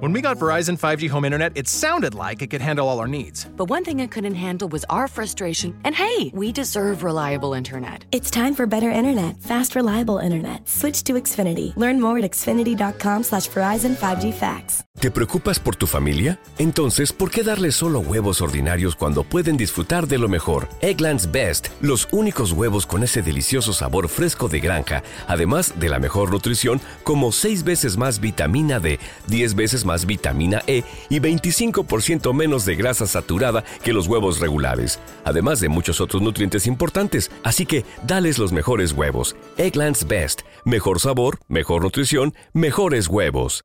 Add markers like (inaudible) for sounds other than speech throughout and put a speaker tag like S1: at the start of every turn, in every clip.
S1: When we got Verizon 5G home internet, it sounded like it could handle all our needs.
S2: But one thing it couldn't handle was our frustration. And hey, we deserve reliable internet.
S3: It's time for better internet, fast, reliable internet. Switch to Xfinity. Learn more at xfinity.com slash Verizon 5G Facts.
S4: ¿Te preocupas por tu familia? Entonces, ¿por qué darles solo huevos ordinarios cuando pueden disfrutar de lo mejor? Eggland's Best, los únicos huevos con ese delicioso sabor fresco de granja, además de la mejor nutrición, como 6 veces más vitamina D, 10 veces más vitamina E y 25% menos de grasa saturada que los huevos regulares, además de muchos otros nutrientes importantes. Así que, dales los mejores huevos. Eggland's Best, mejor sabor, mejor nutrición, mejores huevos.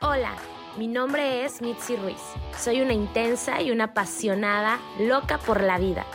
S5: Hola, mi nombre es Mitzi Ruiz. Soy una intensa y una apasionada loca por la vida.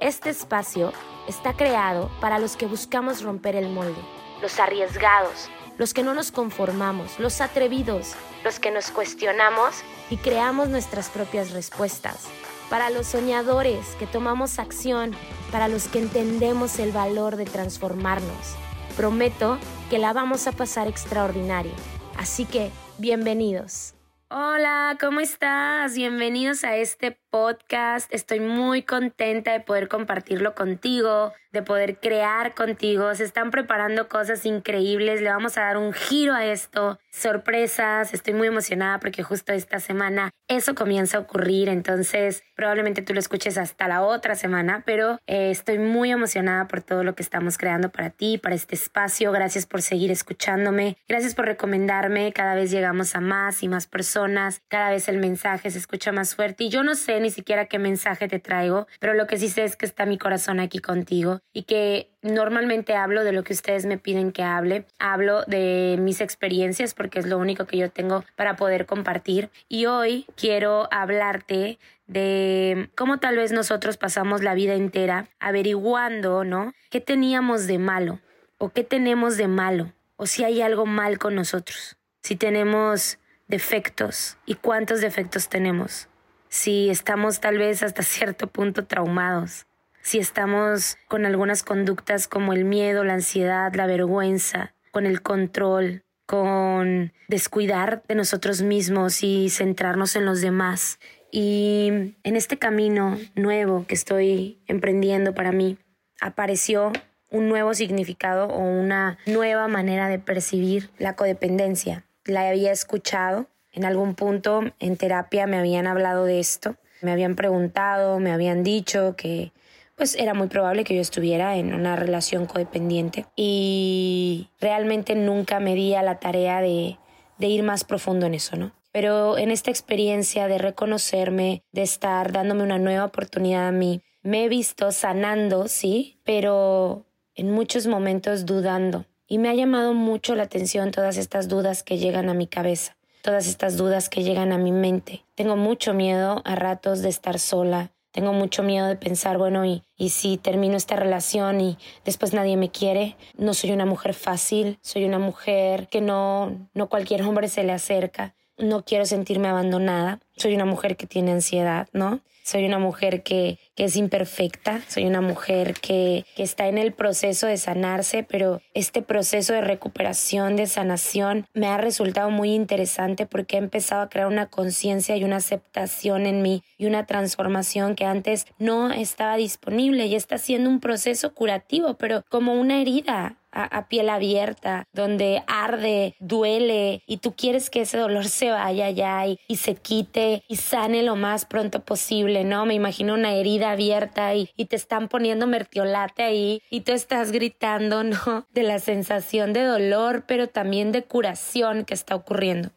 S5: Este espacio está creado para los que buscamos romper el molde, los arriesgados, los que no nos conformamos, los atrevidos, los que nos cuestionamos y creamos nuestras propias respuestas, para los soñadores que tomamos acción, para los que entendemos el valor de transformarnos. Prometo que la vamos a pasar extraordinario. Así que Bienvenidos. Hola, ¿cómo estás? Bienvenidos a este podcast. Estoy muy contenta de poder compartirlo contigo, de poder crear contigo. Se están preparando cosas increíbles. Le vamos a dar un giro a esto. Sorpresas. Estoy muy emocionada porque justo esta semana eso comienza a ocurrir. Entonces, probablemente tú lo escuches hasta la otra semana, pero eh, estoy muy emocionada por todo lo que estamos creando para ti, para este espacio. Gracias por seguir escuchándome. Gracias por recomendarme. Cada vez llegamos a más y más personas. Cada vez el mensaje se escucha más fuerte. Y yo no sé ni siquiera qué mensaje te traigo, pero lo que sí sé es que está mi corazón aquí contigo y que normalmente hablo de lo que ustedes me piden que hable, hablo de mis experiencias porque es lo único que yo tengo para poder compartir y hoy quiero hablarte de cómo tal vez nosotros pasamos la vida entera averiguando, ¿no? ¿Qué teníamos de malo? ¿O qué tenemos de malo? ¿O si hay algo mal con nosotros? Si tenemos defectos y cuántos defectos tenemos si estamos tal vez hasta (laughs) cierto punto traumados, si estamos con algunas conductas como el miedo, la ansiedad, la vergüenza, con el control, con descuidar de nosotros mismos y centrarnos en los demás. Y en este camino nuevo que estoy emprendiendo para mí, apareció un nuevo significado o una nueva manera de percibir la codependencia. La había escuchado, en algún punto en terapia me habían hablado de esto, me habían preguntado, me habían dicho que pues era muy probable que yo estuviera en una relación codependiente y realmente nunca me di a la tarea de, de ir más profundo en eso, ¿no? Pero en esta experiencia de reconocerme, de estar dándome una nueva oportunidad a mí, me he visto sanando, sí, pero en muchos momentos dudando. Y me ha llamado mucho la atención todas estas dudas que llegan a mi cabeza todas estas dudas que llegan a mi mente. Tengo mucho miedo a ratos de estar sola. Tengo mucho miedo de pensar, bueno, y, y si termino esta relación y después nadie me quiere, no soy una mujer fácil, soy una mujer que no, no cualquier hombre se le acerca, no quiero sentirme abandonada, soy una mujer que tiene ansiedad, ¿no? soy una mujer que, que es imperfecta, soy una mujer que, que está en el proceso de sanarse, pero este proceso de recuperación, de sanación, me ha resultado muy interesante porque he empezado a crear una conciencia y una aceptación en mí y una transformación que antes no estaba disponible. Y está siendo un proceso curativo, pero como una herida a, piel abierta, donde arde, duele y tú quieres que ese dolor se vaya ya y, se quite y sane lo más pronto posible, ¿no? Me imagino una herida abierta y, y te están poniendo mertiolate ahí y tú estás gritando, ¿no? (laughs) De la sensación de dolor, pero también de curación que está ocurriendo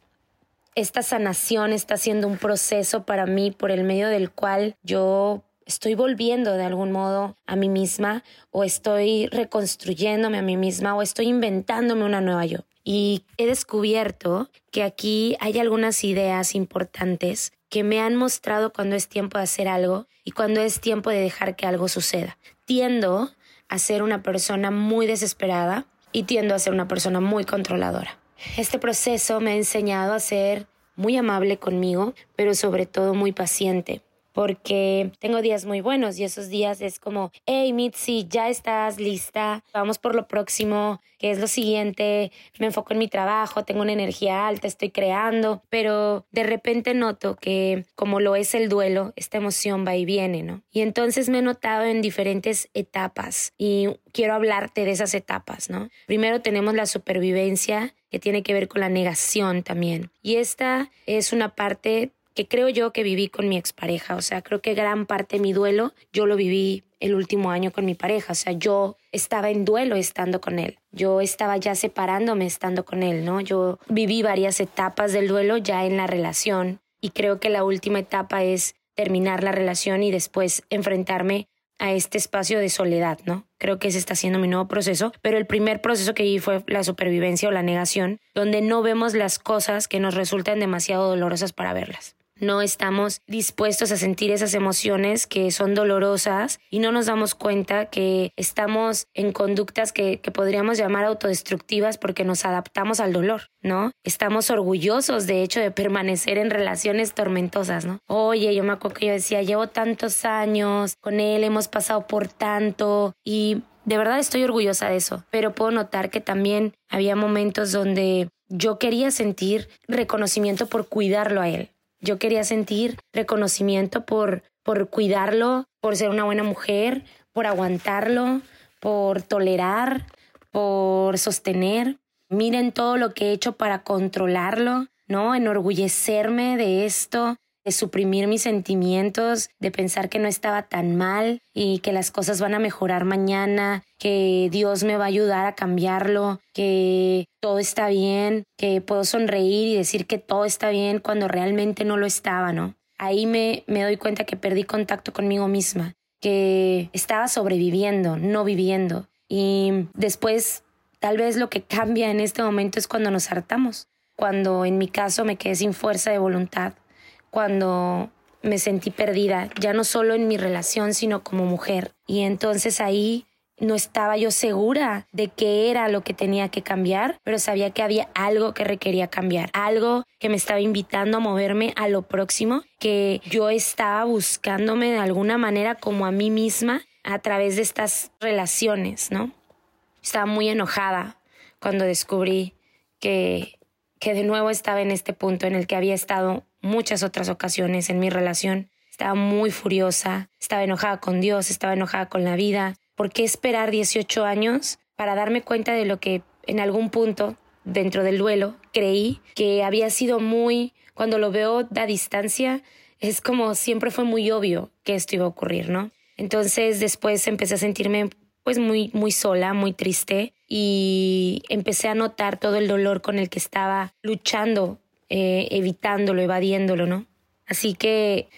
S5: esta sanación está siendo un proceso para mí por el medio del cual yo estoy volviendo de algún modo a mí misma o estoy reconstruyéndome a mí misma o estoy inventándome una nueva yo. Y he descubierto que aquí hay algunas ideas importantes que me han mostrado cuando es tiempo de hacer algo y cuando es tiempo de dejar que algo suceda. Tiendo a ser una persona muy desesperada y tiendo a ser una persona muy controladora. Este proceso me ha enseñado a ser muy amable conmigo, pero sobre todo muy paciente porque tengo días muy buenos y esos días es como, hey Mitzi, ya estás lista, vamos por lo próximo, que es lo siguiente, me enfoco en mi trabajo, tengo una energía alta, estoy creando, pero de repente noto que como lo es el duelo, esta emoción va y viene, ¿no? Y entonces me he notado en diferentes etapas y quiero hablarte de esas etapas, ¿no? Primero tenemos la supervivencia que tiene que ver con la negación también. Y esta es una parte creo yo que viví con mi expareja. O sea, creo que gran parte de mi duelo yo lo viví el último año con mi pareja. O sea, yo estaba en duelo estando con él. Yo estaba ya separándome estando con él, ¿no? Yo viví varias etapas del duelo ya en la relación y creo que la última etapa es terminar la relación y después enfrentarme a este espacio de soledad, ¿no? Creo que ese está siendo mi nuevo proceso, pero el primer proceso que viví fue la supervivencia o la negación, donde no vemos las cosas que nos resultan demasiado dolorosas para verlas no estamos dispuestos a sentir esas emociones que son dolorosas y no nos damos cuenta que estamos en conductas que, podríamos llamar autodestructivas porque nos adaptamos al dolor, ¿no? Estamos orgullosos de hecho de permanecer en relaciones tormentosas, ¿no? Oye, yo me acuerdo que yo decía, llevo tantos años con él, hemos pasado por tanto y de verdad estoy orgullosa de eso, pero puedo notar que también había momentos donde yo quería sentir reconocimiento por cuidarlo a él, yo quería sentir reconocimiento por, por cuidarlo, por ser una buena mujer, por aguantarlo, por tolerar, por sostener. Miren todo lo que he hecho para controlarlo, ¿no? Enorgullecerme de esto, suprimir mis sentimientos, de pensar que no estaba tan mal y que las cosas van a mejorar mañana, que Dios me va a ayudar a cambiarlo, que todo está bien, que puedo sonreír y decir que todo está bien cuando realmente no lo estaba, ¿no? Ahí me, me doy cuenta que perdí contacto conmigo misma, que estaba sobreviviendo, no viviendo. Y después, tal vez lo que cambia en este momento es cuando nos hartamos, cuando en mi caso me quedé sin fuerza de voluntad, cuando me sentí perdida, ya no solo en mi relación, sino como mujer. Y entonces ahí no estaba yo segura de qué era lo que tenía que cambiar, pero sabía que había algo que requería cambiar, algo que me estaba invitando a moverme a lo próximo, que yo estaba buscándome de alguna manera como a mí misma a través de estas relaciones, ¿no? Estaba muy enojada cuando descubrí que que de nuevo estaba en este punto en el que había estado muchas otras ocasiones en mi relación. Estaba muy furiosa, estaba enojada con Dios, estaba enojada con la vida. ¿Por qué esperar 18 años para darme cuenta de lo que en algún punto dentro del duelo creí que había sido muy, cuando lo veo a distancia, es como siempre fue muy obvio que esto iba a ocurrir, ¿no? Entonces después empecé a sentirme pues muy, muy sola, muy triste y empecé a notar todo el dolor con el que estaba luchando, eh, evitándolo, evadiéndolo, ¿no? Así que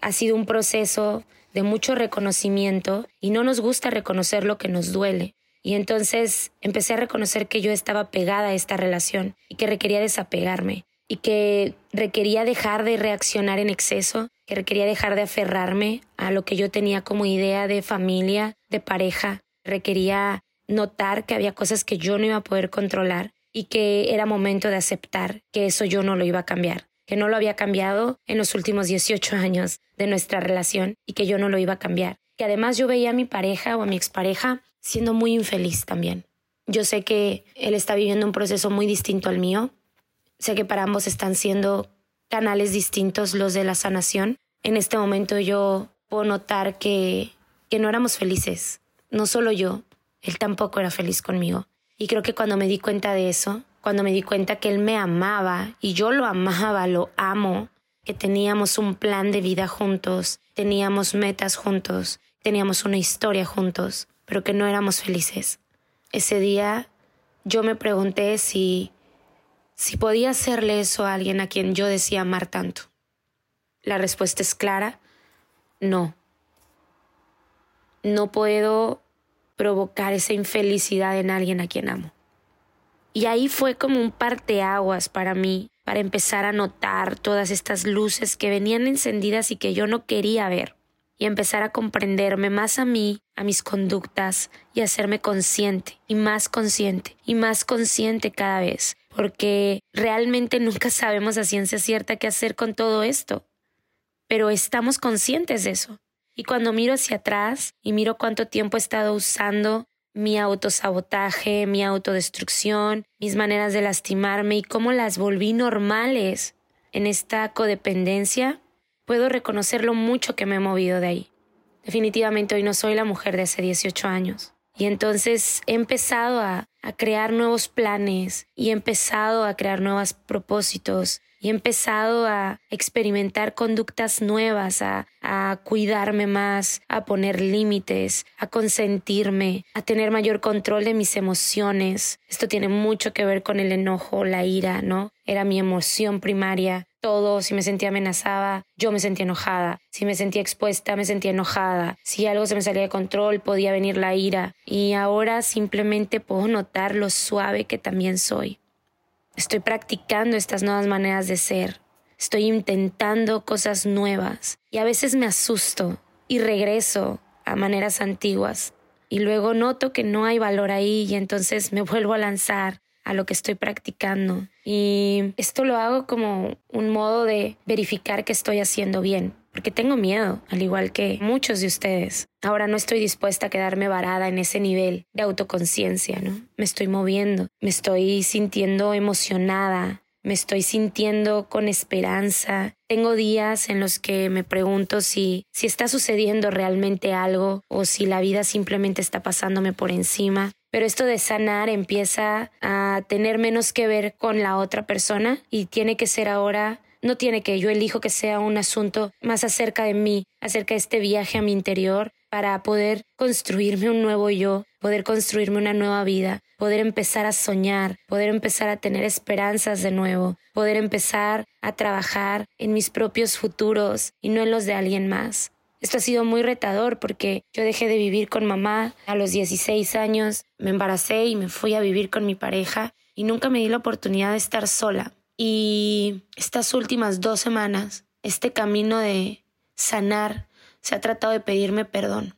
S5: ha sido un proceso de mucho reconocimiento y no nos gusta reconocer lo que nos duele. Y entonces empecé a reconocer que yo estaba pegada a esta relación y que requería desapegarme y que requería dejar de reaccionar en exceso, que requería dejar de aferrarme a lo que yo tenía como idea de familia, de pareja, requería notar que había cosas que yo no iba a poder controlar y que era momento de aceptar que eso yo no lo iba a cambiar, que no lo había cambiado en los últimos 18 años de nuestra relación y que yo no lo iba a cambiar. Que además yo veía a mi pareja o a mi expareja siendo muy infeliz también. Yo sé que él está viviendo un proceso muy distinto al mío. Sé que para ambos están siendo canales distintos los de la sanación. En este momento yo puedo notar que, que no éramos felices, no solo yo, él tampoco era feliz conmigo. Y creo que cuando me di cuenta de eso, cuando me di cuenta que él me amaba y yo lo amaba, lo amo, que teníamos un plan de vida juntos, teníamos metas juntos, teníamos una historia juntos, pero que no éramos felices. Ese día yo me pregunté si si podía hacerle eso a alguien a quien yo decía amar tanto. La respuesta es clara, no no puedo provocar esa infelicidad en alguien a quien amo. Y ahí fue como un parteaguas para mí, para empezar a notar todas estas luces que venían encendidas y que yo no quería ver, y empezar a comprenderme más a mí, a mis conductas, y hacerme consciente, y más consciente, y más consciente cada vez, porque realmente nunca sabemos a ciencia cierta qué hacer con todo esto. pero estamos conscientes de eso. Y cuando miro hacia atrás y miro cuánto tiempo he estado usando mi autosabotaje, mi autodestrucción, mis maneras de lastimarme y cómo las volví normales en esta codependencia, puedo reconocer lo mucho que me he movido de ahí. Definitivamente hoy no soy la mujer de hace 18 años. Y entonces he empezado a, a crear nuevos planes y he empezado a crear nuevos propósitos y he empezado a experimentar conductas nuevas, a, a cuidarme más, a poner límites, a consentirme, a tener mayor control de mis emociones. Esto tiene mucho que ver con el enojo, la ira, ¿no? Era mi emoción primaria. Todo, si me sentía amenazada, yo me sentía enojada. Si me sentía expuesta, me sentía enojada. Si algo se me salía de control, podía venir la ira. Y ahora simplemente puedo notar lo suave que también soy. Estoy practicando estas nuevas maneras de ser. Estoy intentando cosas nuevas y a veces me asusto y regreso a maneras antiguas y luego noto que no hay valor ahí y entonces me (laughs) vuelvo a lanzar a lo que estoy practicando. Y esto lo hago como un modo de verificar que estoy haciendo bien porque tengo miedo, al igual que muchos de ustedes. Ahora no estoy dispuesta a quedarme varada en ese nivel de autoconciencia, ¿no? Me estoy moviendo, me estoy sintiendo emocionada, me estoy sintiendo con esperanza. Tengo días en los que me pregunto si, si está sucediendo realmente algo o si la vida simplemente está pasándome por encima. Pero esto de sanar empieza a tener menos que ver con la otra persona y tiene que ser ahora no tiene que, yo elijo que sea un asunto más acerca de mí, acerca de este viaje a mi interior, para poder construirme un nuevo yo, poder construirme una nueva vida, poder empezar a soñar, poder empezar a tener esperanzas de nuevo, poder empezar a trabajar en mis propios futuros y no en los de alguien más. Esto ha sido muy retador porque yo dejé de vivir con mamá a los 16 años, me embaracé y me fui a vivir con mi pareja y nunca me di la oportunidad de estar sola. Y estas últimas dos semanas, este camino de sanar se ha tratado de pedirme perdón.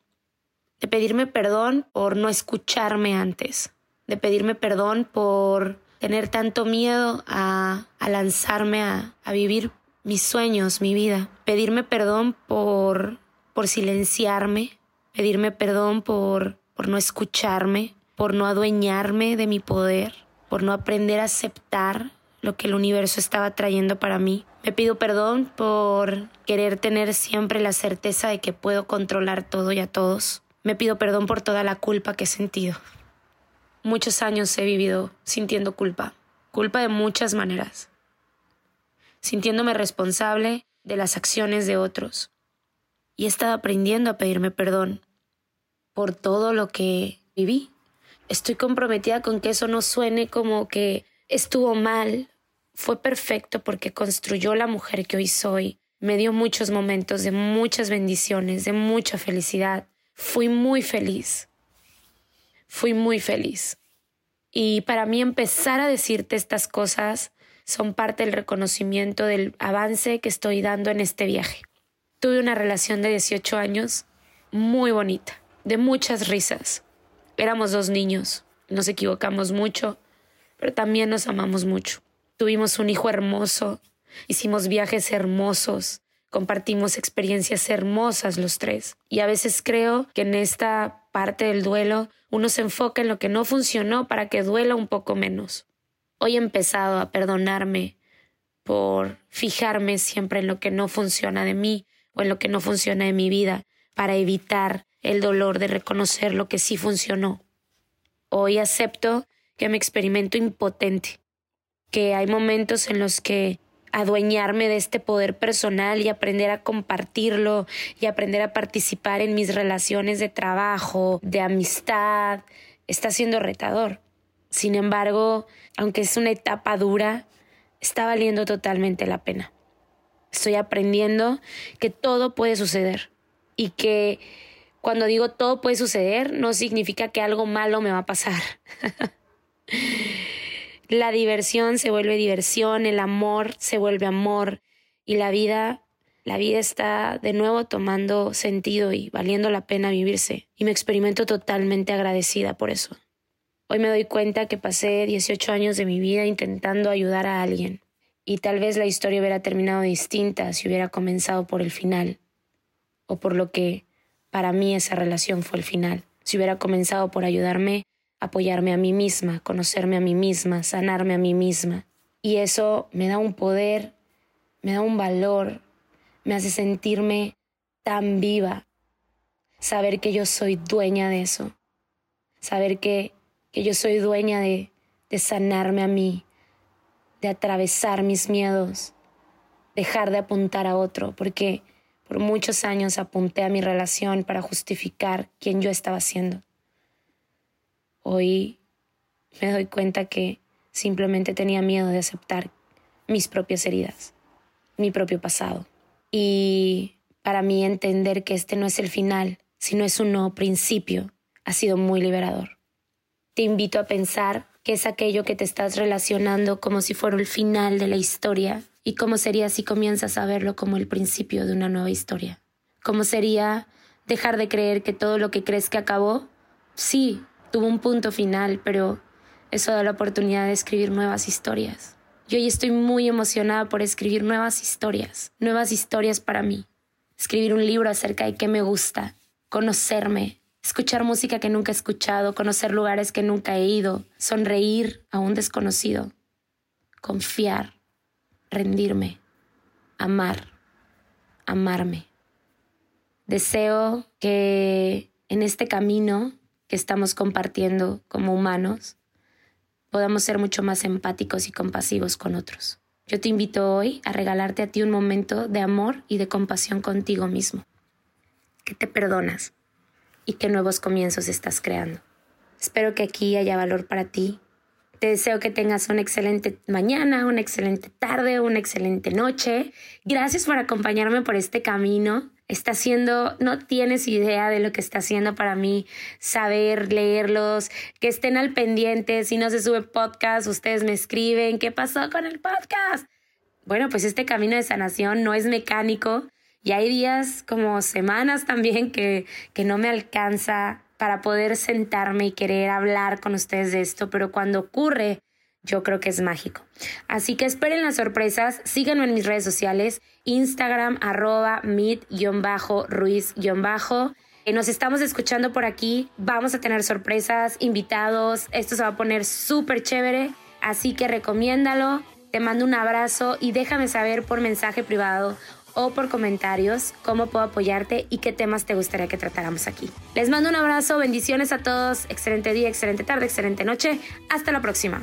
S5: De pedirme perdón por no escucharme antes. De pedirme perdón por tener tanto miedo a, lanzarme a, a vivir mis sueños, mi vida. Pedirme perdón por, por silenciarme. Pedirme perdón por, por no escucharme, por no adueñarme de mi poder, por no aprender a aceptar lo que el universo estaba trayendo para mí. Me pido perdón por querer tener siempre la certeza de que puedo controlar todo y a todos. Me pido perdón por toda la culpa que he sentido. Muchos años he vivido sintiendo culpa, culpa de muchas maneras, sintiéndome responsable de las acciones de otros. Y he estado aprendiendo a pedirme perdón por todo lo que viví. Estoy comprometida con que eso no suene como que estuvo mal fue perfecto porque construyó la mujer que hoy soy. Me dio muchos momentos de muchas bendiciones, de mucha felicidad. Fui muy feliz. Fui muy feliz. Y para mí empezar a decirte estas cosas son parte del reconocimiento del avance que estoy dando en este viaje. Tuve una relación de 18 años muy bonita, de muchas risas. Éramos dos niños, nos equivocamos mucho, pero también nos amamos mucho. Tuvimos un hijo hermoso, hicimos viajes hermosos, compartimos experiencias hermosas los tres. Y a veces creo que en esta parte del duelo uno se enfoca en lo que no funcionó para que duela un poco menos. Hoy he empezado a perdonarme por fijarme siempre en lo que no funciona de mí o en lo que no funciona de mi vida para evitar el dolor de reconocer lo que sí funcionó. Hoy acepto que me experimento impotente que hay momentos en los que adueñarme de este poder personal y aprender a compartirlo y aprender a participar en mis relaciones de trabajo, de amistad, está siendo retador. Sin embargo, aunque es una etapa dura, está valiendo totalmente la pena. Estoy aprendiendo que todo puede suceder y que cuando digo todo puede suceder no significa que algo malo me va a pasar. (laughs) La diversión se vuelve diversión, el amor se vuelve amor y la vida, la vida está de nuevo tomando sentido y valiendo la pena vivirse. Y me experimento totalmente agradecida por eso. Hoy me doy cuenta que pasé 18 años de mi vida intentando ayudar a alguien Y tal vez la historia hubiera terminado distinta si hubiera comenzado por el final, o por lo que para mí esa relación fue el final. Si hubiera comenzado por ayudarme, apoyarme a mí misma, conocerme a mí misma, sanarme a mí misma. Y eso me da un poder, me da un valor, me hace sentirme tan viva. Saber que yo soy dueña de eso. Saber que, que yo soy dueña de, de sanarme a mí, de atravesar mis miedos, dejar de apuntar a otro, porque por muchos años apunté a mi relación para justificar quién yo estaba siendo. Hoy me doy cuenta que simplemente tenía miedo de aceptar mis propias heridas, mi propio pasado. Y para mí entender que este no es el final, sino es un nuevo principio, ha sido muy liberador. Te invito a pensar que es aquello que te estás relacionando como si fuera el final de la historia ¿Y cómo sería si comienzas a verlo como el principio de una nueva historia? ¿Cómo sería dejar de creer que todo lo que crees que acabó, sí, tuvo un punto final, pero eso da la oportunidad de escribir nuevas historias? Yo hoy estoy muy emocionada por escribir nuevas historias, nuevas historias para mí. Escribir un libro acerca de qué me gusta, conocerme, escuchar música que nunca he escuchado, conocer lugares que nunca he ido, sonreír a un desconocido, confiar, rendirme, amar, amarme. Deseo que en este camino que estamos compartiendo como humanos podamos ser mucho más empáticos y compasivos con otros. Yo te invito hoy a regalarte a ti un momento de amor y de compasión contigo mismo, que te perdonas y que nuevos comienzos estás creando. Espero que aquí haya valor para ti, te deseo que tengas una excelente mañana, una excelente tarde, una excelente noche. Gracias por acompañarme por este camino. Está haciendo, no tienes idea de lo que está haciendo para mí saber leerlos, que estén al pendiente. Si no se sube podcast, ustedes me escriben, ¿qué pasó con el podcast? Bueno, pues este camino de sanación no es mecánico y hay días como semanas también que, que no me alcanza para poder sentarme y querer hablar con ustedes de esto, pero cuando ocurre, yo creo que es mágico. Así que esperen las sorpresas, síganme en mis redes sociales, Instagram arroba meet-ruiz- nos estamos escuchando por aquí, vamos a tener sorpresas, invitados, esto se va a poner súper chévere, así que recomiéndalo, te mando un abrazo y déjame saber por mensaje privado o por comentarios cómo puedo apoyarte y qué temas te gustaría que tratáramos aquí. Les mando un abrazo, bendiciones a todos, excelente día, excelente tarde, excelente noche, hasta la próxima.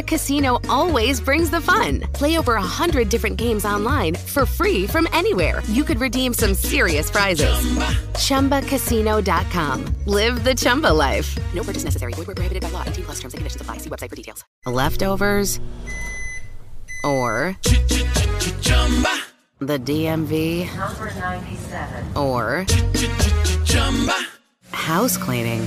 S6: Chumba Casino always brings the fun. Play over a hundred different games online for free from anywhere. You could redeem some serious prizes. Chumba. ChumbaCasino.com. Live the Chumba life. No purchase necessary. Void were prohibited by law. T plus terms and conditions apply. See website for details. Leftovers or Chumba. the DMV Number 97. or house cleaning.